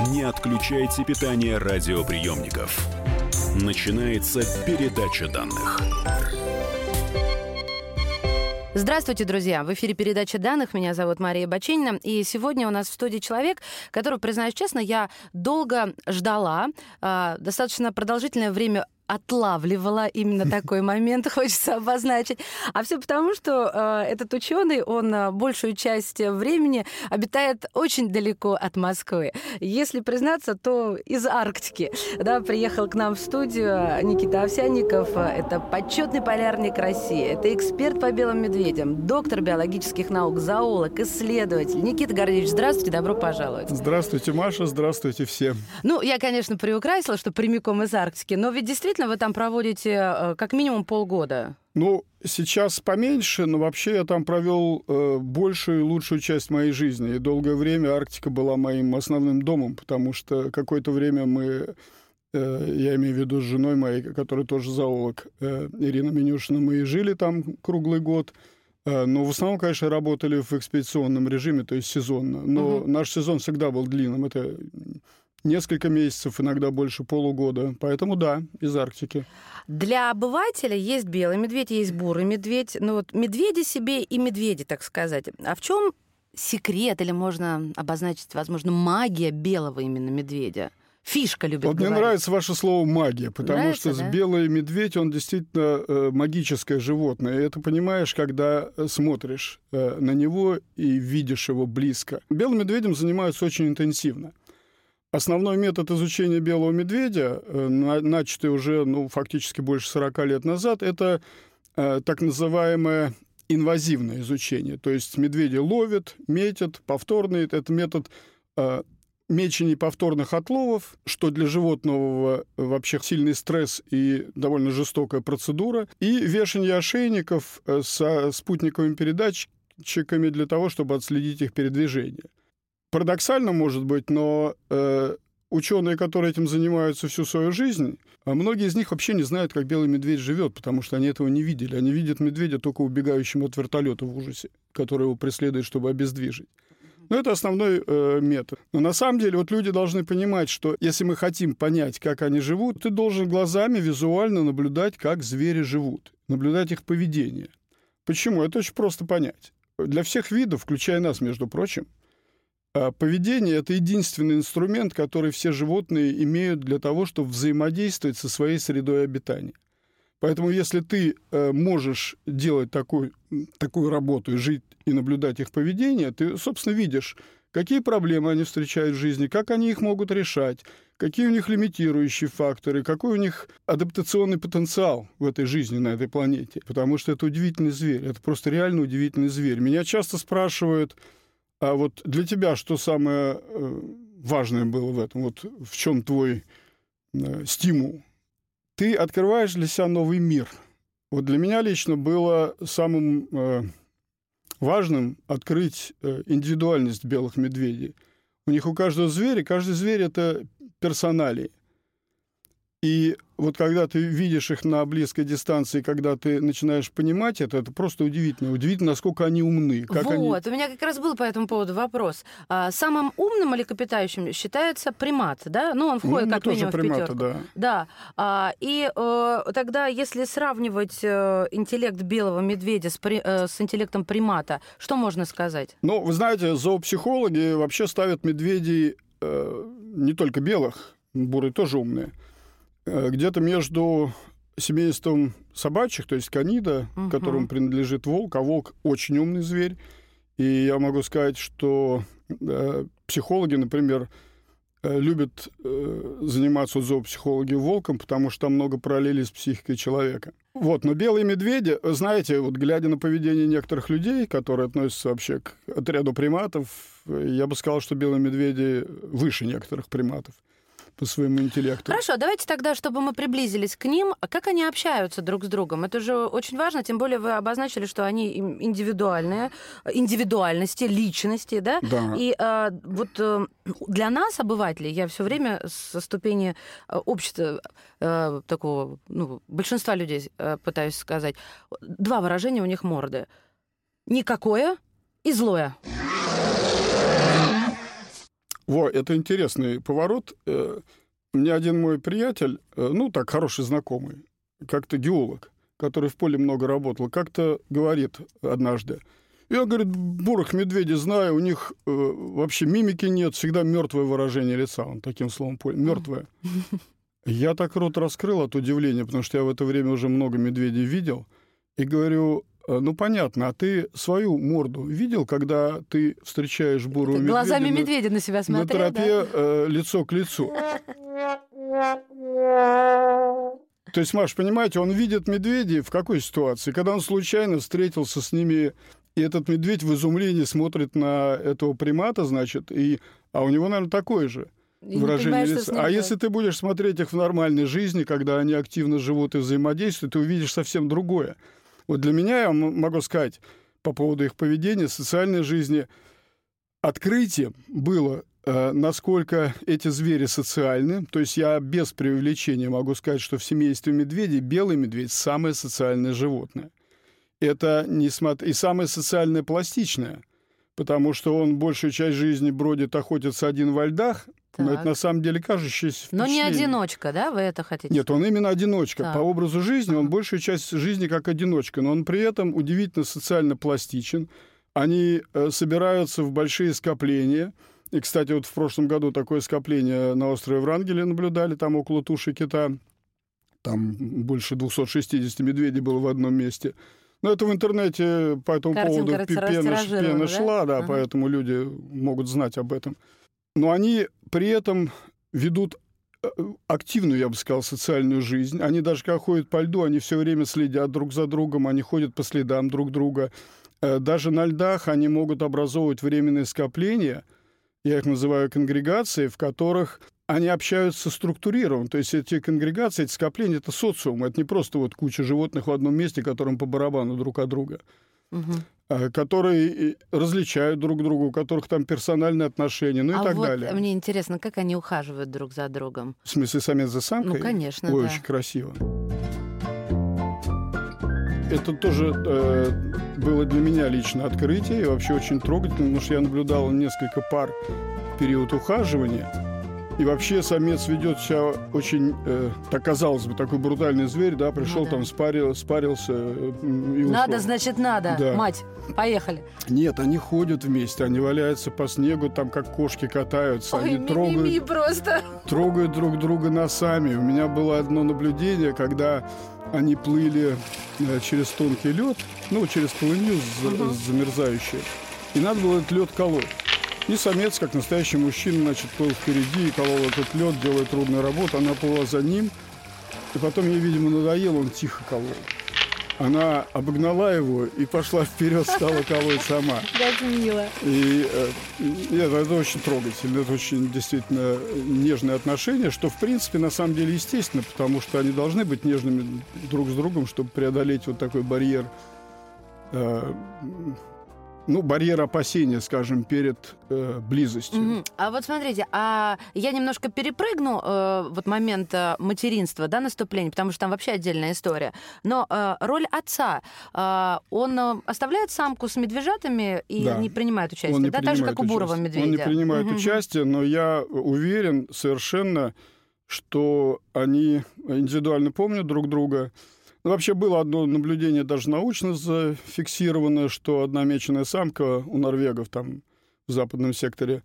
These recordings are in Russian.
Не отключайте питание радиоприемников. Начинается передача данных. Здравствуйте, друзья! В эфире передача данных. Меня зовут Мария Баченина. И сегодня у нас в студии человек, который, признаюсь честно, я долго ждала. Э, достаточно продолжительное время отлавливала именно такой момент, хочется обозначить. А все потому, что э, этот ученый, он э, большую часть времени обитает очень далеко от Москвы. Если признаться, то из Арктики. Да, приехал к нам в студию Никита Овсянников. Это почетный полярник России. Это эксперт по белым медведям, доктор биологических наук, зоолог, исследователь. Никита Гордеевич, здравствуйте, добро пожаловать. Здравствуйте, Маша, здравствуйте все. Ну, я, конечно, приукрасила, что прямиком из Арктики, но ведь действительно действительно вы там проводите э, как минимум полгода? Ну, сейчас поменьше, но вообще я там провел э, большую и лучшую часть моей жизни. И долгое время Арктика была моим основным домом, потому что какое-то время мы, э, я имею в виду с женой моей, которая тоже зоолог, э, Ирина Менюшина, мы и жили там круглый год. Э, но в основном, конечно, работали в экспедиционном режиме, то есть сезонно. Но угу. наш сезон всегда был длинным. Это несколько месяцев, иногда больше полугода. Поэтому да, из Арктики. Для обывателя есть белый медведь, есть бурый медведь. Ну вот медведи себе и медведи, так сказать. А в чем секрет или можно обозначить, возможно, магия белого именно медведя? Фишка любит Вот говорить. мне нравится ваше слово магия, потому нравится, что да? белый медведь, он действительно э, магическое животное. И это понимаешь, когда э, смотришь э, на него и видишь его близко. Белым медведем занимаются очень интенсивно. Основной метод изучения белого медведя, э, начатый уже ну, фактически больше 40 лет назад, это э, так называемое инвазивное изучение. То есть медведи ловят, метят, повторные. Это метод э, мечений повторных отловов, что для животного вообще сильный стресс и довольно жестокая процедура, и вешание ошейников со спутниковыми передатчиками для того, чтобы отследить их передвижение парадоксально, может быть, но э, ученые, которые этим занимаются всю свою жизнь, а многие из них вообще не знают, как белый медведь живет, потому что они этого не видели. Они видят медведя только убегающим от вертолета в ужасе, который его преследует, чтобы обездвижить. Но это основной э, метод. Но на самом деле вот люди должны понимать, что если мы хотим понять, как они живут, ты должен глазами визуально наблюдать, как звери живут, наблюдать их поведение. Почему? Это очень просто понять. Для всех видов, включая нас, между прочим, поведение – это единственный инструмент, который все животные имеют для того, чтобы взаимодействовать со своей средой обитания. Поэтому если ты э, можешь делать такой, такую работу и жить и наблюдать их поведение, ты, собственно, видишь, какие проблемы они встречают в жизни, как они их могут решать, какие у них лимитирующие факторы, какой у них адаптационный потенциал в этой жизни на этой планете. Потому что это удивительный зверь, это просто реально удивительный зверь. Меня часто спрашивают, а вот для тебя что самое э, важное было в этом? Вот в чем твой э, стимул? Ты открываешь для себя новый мир. Вот для меня лично было самым э, важным открыть индивидуальность белых медведей. У них у каждого зверя, каждый зверь это персоналии. И вот когда ты видишь их на близкой дистанции, когда ты начинаешь понимать это, это просто удивительно. Удивительно, насколько они умны. Как вот, они... у меня как раз был по этому поводу вопрос. А, самым умным млекопитающим считается примат, да? Ну, он входит ну, как минимум приматы, в пятерку. Да. да. А, и э, тогда, если сравнивать э, интеллект белого медведя с, при, э, с интеллектом примата, что можно сказать? Ну, вы знаете, зоопсихологи вообще ставят медведей э, не только белых, буры тоже умные, где-то между семейством собачьих, то есть канида, угу. которому принадлежит волк, а волк очень умный зверь. И я могу сказать, что э, психологи, например, э, любят э, заниматься зоопсихологи волком, потому что там много параллелей с психикой человека. Вот, но белые медведи, знаете, вот глядя на поведение некоторых людей, которые относятся вообще к отряду приматов, я бы сказал, что белые медведи выше некоторых приматов по своему интеллекту. Хорошо, давайте тогда, чтобы мы приблизились к ним, а как они общаются друг с другом? Это же очень важно, тем более вы обозначили, что они индивидуальные, индивидуальности, личности, да? Да. И а, вот э, для нас, обывателей, я все время со ступени э, общества а, такого, ну, большинства людей пытаюсь сказать, два выражения у них морды. Никакое и злое. Во, это интересный поворот. Э, мне один мой приятель, э, ну так, хороший знакомый, как-то геолог, который в поле много работал, как-то говорит однажды, я, говорит, бурых медведей знаю, у них э, вообще мимики нет, всегда мертвое выражение лица, он таким словом понял, мертвое. Я так рот раскрыл от удивления, потому что я в это время уже много медведей видел, и говорю, «Э, ну понятно, а ты свою морду видел, когда ты встречаешь бурую медведя? Глазами медведя на себя смотрел, На тропе да? э, лицо к лицу. То есть, Маш, понимаете, он видит медведей в какой ситуации? Когда он случайно встретился с ними, и этот медведь в изумлении смотрит на этого примата, значит, и, а у него, наверное, такое же выражение лица. А если ты будешь смотреть их в нормальной жизни, когда они активно живут и взаимодействуют, ты увидишь совсем другое. Вот для меня, я могу сказать, по поводу их поведения, социальной жизни, открытие было Э, насколько эти звери социальны. То есть я без преувеличения могу сказать, что в семействе медведей белый медведь самое социальное животное. Это не смо... и самое социальное пластичное, потому что он большую часть жизни бродит, охотится один во льдах, так. Но это на самом деле кажущееся Но не одиночка, да, вы это хотите Нет, он именно одиночка. Так. По образу жизни он большую часть жизни как одиночка, но он при этом удивительно социально пластичен. Они э, собираются в большие скопления – и, кстати, вот в прошлом году такое скопление на острове Врангеле наблюдали, там около туши кита. Там больше 260 медведей было в одном месте. Но это в интернете по этому Картинка, поводу пена, пена да? шла, да, ага. поэтому люди могут знать об этом. Но они при этом ведут э, активную, я бы сказал, социальную жизнь. Они даже когда ходят по льду, они все время следят друг за другом, они ходят по следам друг друга. Э, даже на льдах они могут образовывать временные скопления – я их называю конгрегации, в которых они общаются структурированно. То есть эти конгрегации, эти скопления — это социум. Это не просто вот куча животных в одном месте, которым по барабану друг от друга. Угу. Которые различают друг друга, у которых там персональные отношения, ну а и так вот далее. Мне интересно, как они ухаживают друг за другом? В смысле, самец за самкой? Ну, конечно, Ой, да. очень красиво. Это тоже э, было для меня лично открытие и вообще очень трогательно, потому что я наблюдал несколько пар в период ухаживания. И вообще самец ведет себя очень, э, так казалось бы, такой брутальный зверь, да, пришел ну, да. там, спарил, спарился э, и ушел. Надо, значит, надо, да. мать, поехали. Нет, они ходят вместе, они валяются по снегу, там как кошки катаются, Ой, они ми трогают, просто. трогают друг друга носами. У меня было одно наблюдение, когда они плыли э, через тонкий лед, ну, через полынью угу. замерзающую, и надо было этот лед колоть. И самец, как настоящий мужчина, значит, плыл впереди и колол этот лед, делая трудную работу. Она плыла за ним. И потом ей, видимо, надоело, он тихо колол. Она обогнала его и пошла вперед, стала колоть сама. Как мило. И э, это, это очень трогательно, это очень действительно нежное отношение, что, в принципе, на самом деле естественно, потому что они должны быть нежными друг с другом, чтобы преодолеть вот такой барьер э, ну, барьер опасения, скажем, перед э, близостью. Mm-hmm. А вот смотрите, а я немножко перепрыгну э, вот момент э, материнства, да, наступления, потому что там вообще отдельная история. Но э, роль отца, э, он э, оставляет самку с медвежатами и да. не принимает участие, не да, принимает так же, как участие. у бурого медведя. Он не принимает mm-hmm. участие, но я уверен совершенно, что они индивидуально помнят друг друга, вообще было одно наблюдение даже научно зафиксированное, что одна меченая самка у норвегов там в западном секторе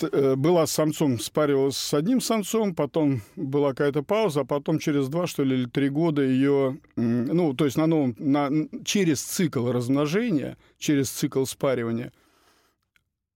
э, была с самцом, спаривалась с одним самцом, потом была какая-то пауза, а потом через два, что ли, или три года ее, ну, то есть на новом, на, через цикл размножения, через цикл спаривания –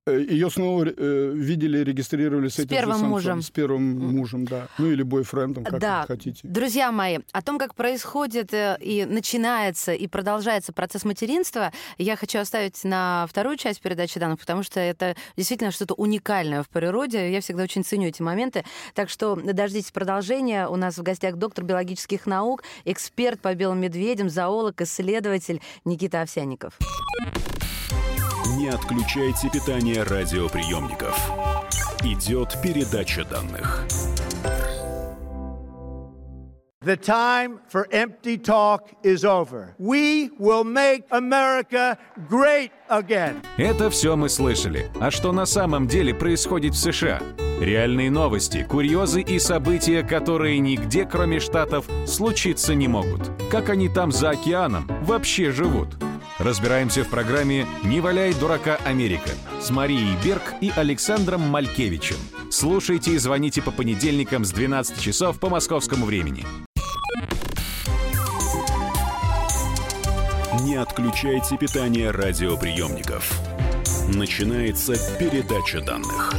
Ее снова э, видели, регистрировали с, с этим первым самцом, мужем. С первым мужем, да. Ну или бойфрендом, как да. хотите. Друзья мои, о том, как происходит э, и начинается, и продолжается процесс материнства, я хочу оставить на вторую часть передачи данных, потому что это действительно что-то уникальное в природе. Я всегда очень ценю эти моменты. Так что дождитесь продолжения. У нас в гостях доктор биологических наук, эксперт по белым медведям, зоолог, исследователь Никита Овсяников. Не отключайте питание радиоприемников. Идет передача данных. The time for empty talk is over. We will make America great again. Это все мы слышали. А что на самом деле происходит в США? Реальные новости, курьезы и события, которые нигде, кроме Штатов, случиться не могут. Как они там за океаном вообще живут? Разбираемся в программе «Не валяй дурака Америка» с Марией Берг и Александром Малькевичем. Слушайте и звоните по понедельникам с 12 часов по московскому времени. Не отключайте питание радиоприемников. Начинается передача данных.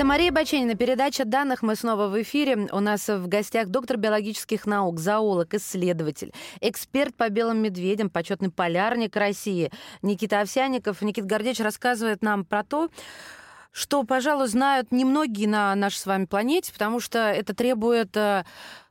Это Мария Баченина. Передача данных. Мы снова в эфире. У нас в гостях доктор биологических наук, зоолог, исследователь, эксперт по белым медведям, почетный полярник России Никита Овсяников. Никита Гордеевич рассказывает нам про то, что, пожалуй, знают немногие на нашей с вами планете, потому что это требует э,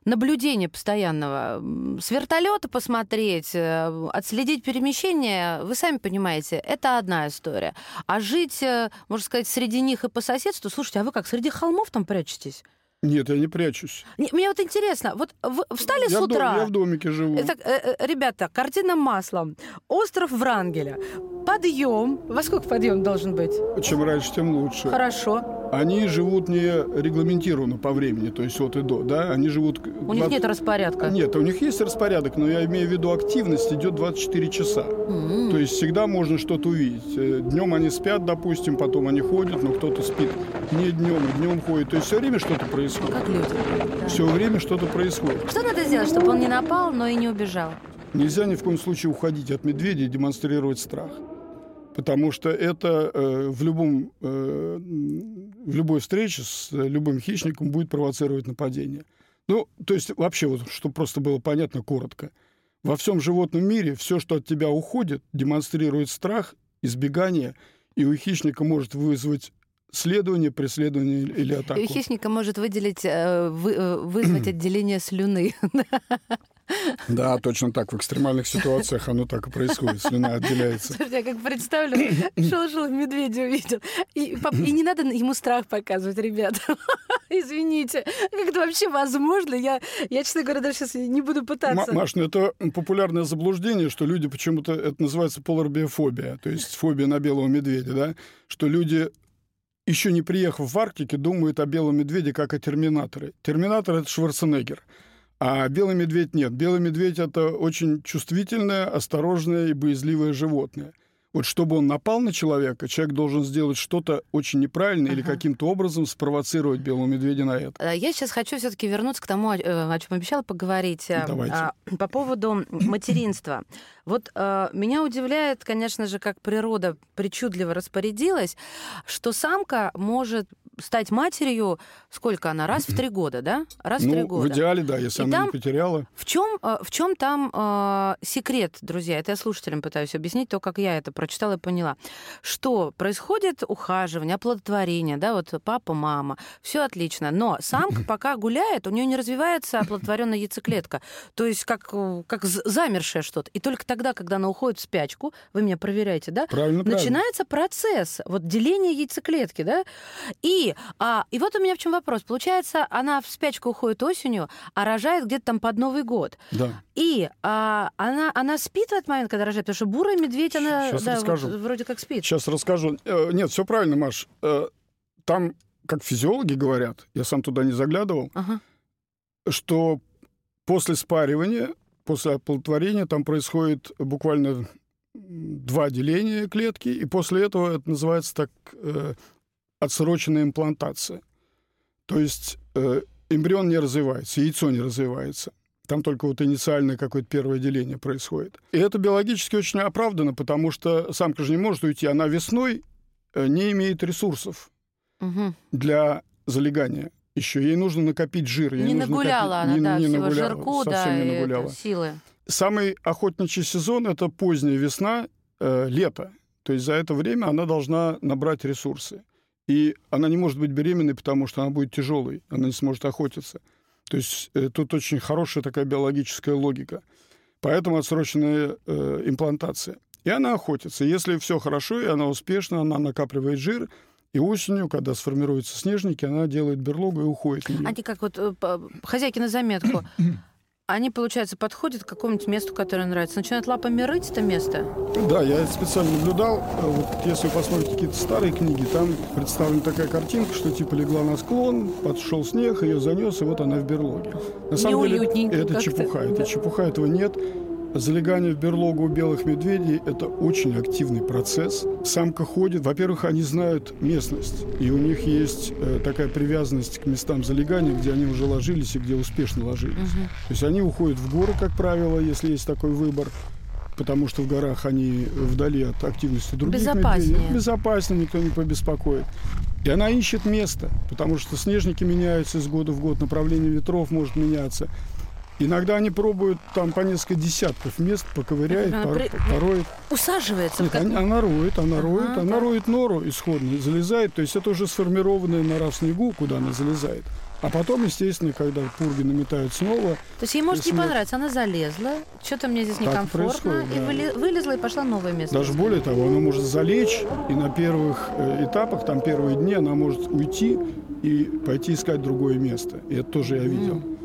наблюдения постоянного. С вертолета посмотреть, э, отследить перемещение, вы сами понимаете, это одна история. А жить, э, можно сказать, среди них и по соседству, слушайте, а вы как, среди холмов там прячетесь? Нет, я не прячусь. Мне вот интересно, вот вы встали я с утра... Дом, я в домике живу. Это, э, ребята, картина маслом. Остров Врангеля. Подъем. Во сколько подъем должен быть? Чем раньше, тем лучше. Хорошо. Они живут не регламентированно по времени, то есть от и до, да? Они живут... У 20... них нет распорядка? Нет, у них есть распорядок, но я имею в виду активность идет 24 часа. Mm-hmm. То есть всегда можно что-то увидеть. Э, днем они спят, допустим, потом они ходят, но кто-то спит не днем, и днем ходит. То есть все время что-то происходит. Как люди. Да. Все время что-то происходит. Что надо сделать, чтобы он не напал, но и не убежал? Нельзя ни в коем случае уходить от медведя и демонстрировать страх потому что это э, в, любом, э, в любой встрече с любым хищником будет провоцировать нападение. Ну, то есть вообще, вот, чтобы просто было понятно коротко. Во всем животном мире все, что от тебя уходит, демонстрирует страх, избегание, и у хищника может вызвать следование, преследование или атаку. И у хищника может выделить, э, э, вызвать отделение слюны. Да, точно так. В экстремальных ситуациях оно так и происходит. Слюна отделяется. Слушайте, я как представлю, шел-шел, медведя увидел. И, и не надо ему страх показывать, ребята. Извините. Как это вообще возможно? Я, я, честно говоря, даже сейчас не буду пытаться. Маш, ну это популярное заблуждение, что люди почему-то... Это называется поларбиофобия, то есть фобия на белого медведя, да? Что люди еще не приехав в Арктике, думают о белом медведе как о терминаторе. Терминатор — это Шварценеггер. А белый медведь нет. Белый медведь — это очень чувствительное, осторожное и боязливое животное. Вот чтобы он напал на человека, человек должен сделать что-то очень неправильное ага. или каким-то образом спровоцировать белого медведя на это. Э, я сейчас хочу все-таки вернуться к тому, о э, чем обещала поговорить. Э, Давайте. А, по поводу материнства. Вот меня удивляет, конечно же, как природа причудливо распорядилась, что самка может стать матерью, сколько она, раз в три года, да? Раз ну, в три года. в идеале, да, если и она там, не потеряла. В чем, э, в чем там э, секрет, друзья? Это я слушателям пытаюсь объяснить, то, как я это прочитала и поняла. Что происходит ухаживание, оплодотворение, да, вот папа, мама, все отлично, но самка пока гуляет, у нее не развивается оплодотворенная яйцеклетка, то есть как, как замершее что-то. И только тогда, когда она уходит в спячку, вы меня проверяете, да? Правильно, начинается правильно. процесс вот деления яйцеклетки, да? И а, и вот у меня в чем вопрос. Получается, она в спячку уходит осенью, а рожает где-то там под Новый год. Да. И а, она, она спит в этот момент, когда рожает? Потому что бурая медведь, она Сейчас да, расскажу. Вот, вроде как спит. Сейчас расскажу. Э, нет, все правильно, Маш. Э, там, как физиологи говорят, я сам туда не заглядывал, ага. что после спаривания, после оплодотворения там происходит буквально два деления клетки, и после этого это называется так э, отсроченная имплантация. То есть э, эмбрион не развивается, яйцо не развивается. Там только вот инициальное какое-то первое деление происходит. И это биологически очень оправдано, потому что самка же не может уйти. Она весной э, не имеет ресурсов угу. для залегания еще. Ей нужно накопить жир. Ей не нужно нагуляла накопить... она, не, да, не всего нагуляла, жирку, совсем да, не нагуляла. Это, силы. Самый охотничий сезон — это поздняя весна, э, лето. То есть за это время она должна набрать ресурсы. И она не может быть беременной, потому что она будет тяжелой, она не сможет охотиться. То есть э, тут очень хорошая такая биологическая логика. Поэтому отсроченная э, имплантация. И она охотится. Если все хорошо, и она успешна, она накапливает жир, И осенью, когда сформируются снежники, она делает берлогу и уходит. Они как вот э, хозяйки на заметку. Они, получается, подходят к какому-нибудь месту, которое нравится, начинают лапами рыть это место? Да, я специально наблюдал. Вот если вы посмотрите какие-то старые книги, там представлена такая картинка, что типа легла на склон, подшел снег, ее занес, и вот она в берлоге. На самом деле это чепуха. Это да. чепуха, этого нет. Залегание в берлогу у белых медведей – это очень активный процесс. Самка ходит. Во-первых, они знают местность, и у них есть э, такая привязанность к местам залегания, где они уже ложились и где успешно ложились. Угу. То есть они уходят в горы, как правило, если есть такой выбор потому что в горах они вдали от активности других Безопаснее. медведей. Безопаснее, никто не побеспокоит. И она ищет место, потому что снежники меняются из года в год, направление ветров может меняться. Иногда они пробуют там по несколько десятков мест, поковыряет, она пор, пороет. Усаживается? Нет, как... она роет, она ага, роет, она да. роет нору исходно, залезает. То есть это уже сформированная нора в снегу, куда она залезает. А потом, естественно, когда пурги наметают снова... То есть ей может не понравиться, она залезла, что-то мне здесь некомфортно, и да. вылезла и пошла новое место. Даже более того, она может залечь, и на первых э, этапах, там первые дни, она может уйти и пойти искать другое место. И это тоже я видел. Mm.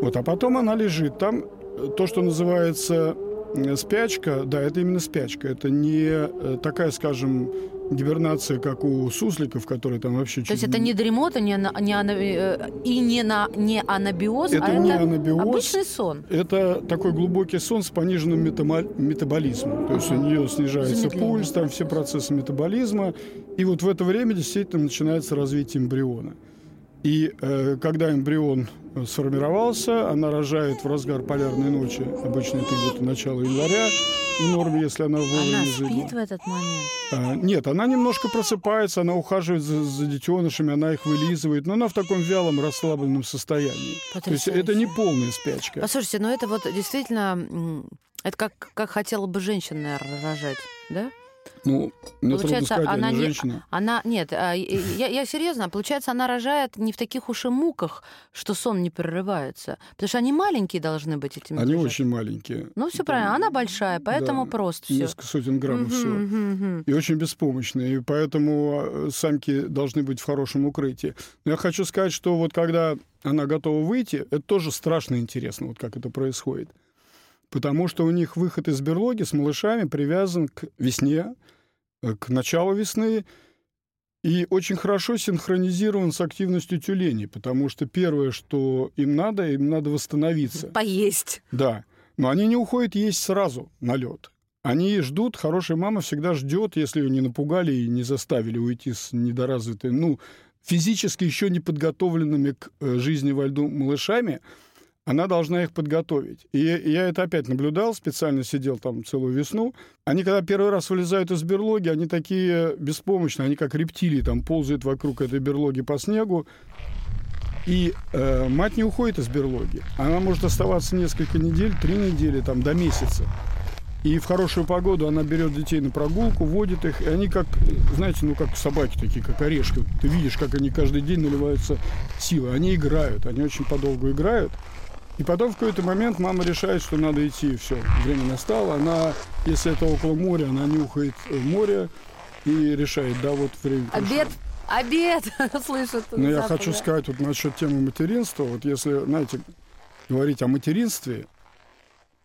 Вот, а потом она лежит. Там э, то, что называется э, спячка, да, это именно спячка. Это не э, такая, скажем, гибернация, как у сусликов, которые там вообще... То есть это не дремота, не, не ана... и не, на... не анабиоз, это а не это анабиоз, обычный сон? Это такой глубокий сон с пониженным метаболизмом. То есть у нее снижается пульс, там все процессы метаболизма. И вот в это время действительно начинается развитие эмбриона. И э, когда эмбрион сформировался, она рожает в разгар полярной ночи, обычно это где-то начало января, в норме, если она вовремя Она спит в этот момент? А, нет, она немножко просыпается, она ухаживает за, за детенышами, она их вылизывает, но она в таком вялом, расслабленном состоянии. Потрясающе. То есть это не полная спячка. Послушайте, но это вот действительно, это как, как хотела бы женщина, наверное, рожать, да? Ну, мне получается, сказать, она не, женщина. Она нет, а, я, я серьезно, получается, она рожает не в таких уж и муках, что сон не прерывается, потому что они маленькие должны быть эти. Они очень маленькие. Ну все правильно, она большая, поэтому да, просто все. Несколько сотен граммов угу, всего угу, угу. и очень беспомощные, и поэтому а, самки должны быть в хорошем укрытии. Но я хочу сказать, что вот когда она готова выйти, это тоже страшно интересно, вот как это происходит потому что у них выход из берлоги с малышами привязан к весне, э, к началу весны, и очень хорошо синхронизирован с активностью тюленей, потому что первое, что им надо, им надо восстановиться. Поесть. Да. Но они не уходят есть сразу на лед. Они ждут, хорошая мама всегда ждет, если ее не напугали и не заставили уйти с недоразвитой, ну, физически еще не подготовленными к э, жизни во льду малышами – она должна их подготовить. И я это опять наблюдал, специально сидел там целую весну. Они, когда первый раз вылезают из берлоги, они такие беспомощные, они как рептилии там ползают вокруг этой берлоги по снегу. И э, мать не уходит из берлоги. Она может оставаться несколько недель, три недели, там, до месяца. И в хорошую погоду она берет детей на прогулку, водит их, и они как, знаете, ну как собаки такие, как орешки. Ты видишь, как они каждый день наливаются силой. Они играют, они очень подолгу играют. И потом в какой-то момент мама решает, что надо идти, все, время настало. Она, если это около моря, она нюхает море и решает, да, вот время Обед Обед, слышат. Но я хочу сказать вот насчет темы материнства. Вот если, знаете, говорить о материнстве,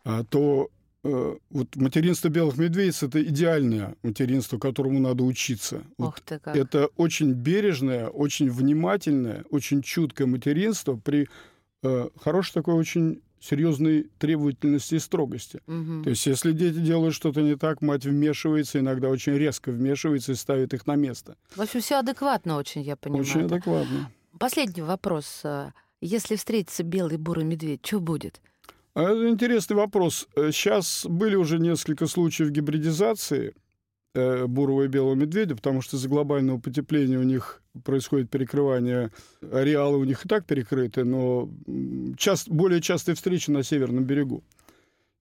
а, то э, вот материнство белых медведиц это идеальное материнство, которому надо учиться. Ох ты как. Это очень бережное, очень внимательное, очень чуткое материнство при Э, хорошей такой очень серьезной требовательности и строгости. Угу. То есть, если дети делают что-то не так, мать вмешивается, иногда очень резко вмешивается и ставит их на место. В общем, все адекватно очень, я понимаю. Очень адекватно. Последний вопрос. Если встретится белый бурый медведь, что будет? А это интересный вопрос. Сейчас были уже несколько случаев гибридизации э, бурого и белого медведя, потому что из-за глобального потепления у них происходит перекрывание, ареалы у них и так перекрыты, но часто, более частые встречи на северном берегу.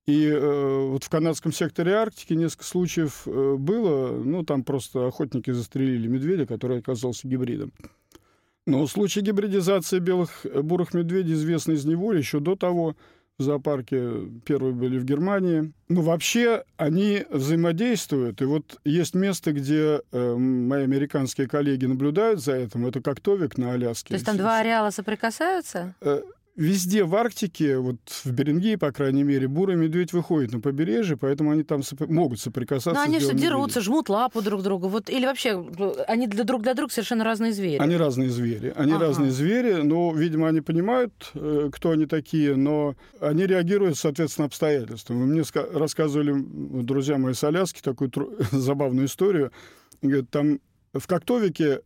И э, вот в канадском секторе Арктики несколько случаев э, было, ну, там просто охотники застрелили медведя, который оказался гибридом. Но случай гибридизации белых э, бурых медведей известны из неволи еще до того. В зоопарке, первые были в Германии. Ну, вообще, они взаимодействуют. И вот есть место, где э, мои американские коллеги наблюдают за этим. Это как Товик на Аляске. То есть там два ареала соприкасаются? Э, Везде в Арктике, вот в Берингии, по крайней мере, бурый медведь выходит на побережье, поэтому они там соп... могут соприкасаться. Но они же дерутся, жмут лапу друг другу. Вот, или вообще, они для друг для друга совершенно разные звери. Они разные звери. Они ага. разные звери, но, видимо, они понимают, э, кто они такие, но они реагируют, соответственно, обстоятельствам. Мне рассказывали друзья мои с Аляски такую забавную историю. Говорят, там в Коктовике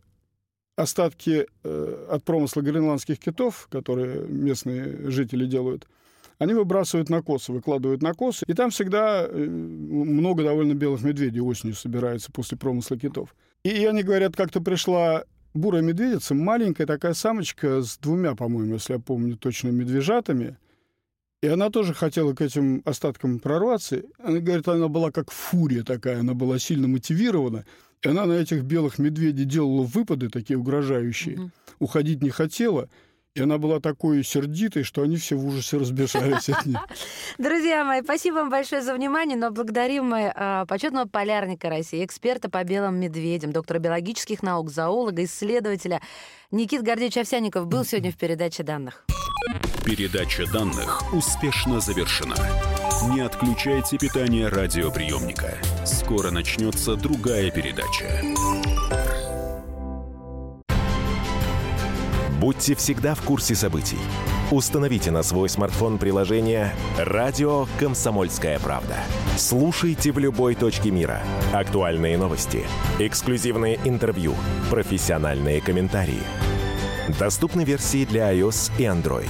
остатки э, от промысла гренландских китов, которые местные жители делают, они выбрасывают на косы, выкладывают на косы. И там всегда э, много довольно белых медведей осенью собирается после промысла китов. И они говорят, как-то пришла бурая медведица, маленькая такая самочка с двумя, по-моему, если я помню точно, медвежатами. И она тоже хотела к этим остаткам прорваться. Она говорит, она была как фурия такая, она была сильно мотивирована. И она на этих белых медведей делала выпады такие угрожающие. Угу. Уходить не хотела. И она была такой сердитой, что они все в ужасе разбежались от нее. Друзья мои, спасибо вам большое за внимание, но благодарим мы э, почетного полярника России, эксперта по белым медведям, доктора биологических наук, зоолога, исследователя Никит Гордеевич Овсяников был сегодня в передаче данных. Передача данных успешно завершена. Не отключайте питание радиоприемника. Скоро начнется другая передача. Будьте всегда в курсе событий. Установите на свой смартфон приложение «Радио Комсомольская правда». Слушайте в любой точке мира. Актуальные новости, эксклюзивные интервью, профессиональные комментарии. Доступны версии для iOS и Android.